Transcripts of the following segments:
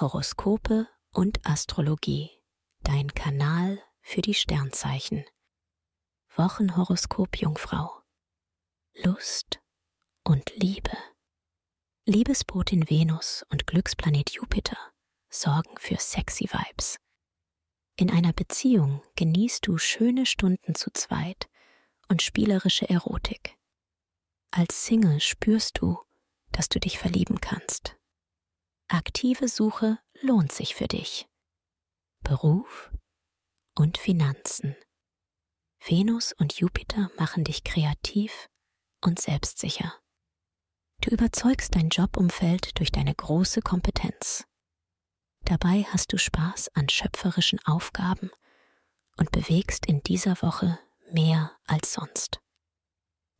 Horoskope und Astrologie. Dein Kanal für die Sternzeichen. Wochenhoroskop Jungfrau. Lust und Liebe. Liebesbotin Venus und Glücksplanet Jupiter sorgen für sexy Vibes. In einer Beziehung genießt du schöne Stunden zu zweit und spielerische Erotik. Als Single spürst du, dass du dich verlieben kannst. Aktive Suche lohnt sich für dich. Beruf und Finanzen. Venus und Jupiter machen dich kreativ und selbstsicher. Du überzeugst dein Jobumfeld durch deine große Kompetenz. Dabei hast du Spaß an schöpferischen Aufgaben und bewegst in dieser Woche mehr als sonst.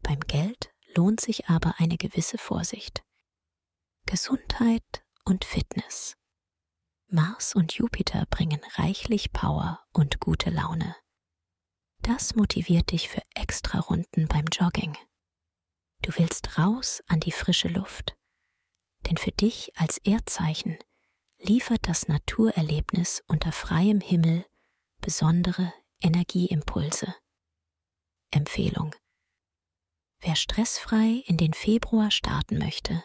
Beim Geld lohnt sich aber eine gewisse Vorsicht. Gesundheit und Fitness. Mars und Jupiter bringen reichlich Power und gute Laune. Das motiviert dich für extra Runden beim Jogging. Du willst raus an die frische Luft. Denn für dich als Erdzeichen liefert das Naturerlebnis unter freiem Himmel besondere Energieimpulse. Empfehlung. Wer stressfrei in den Februar starten möchte,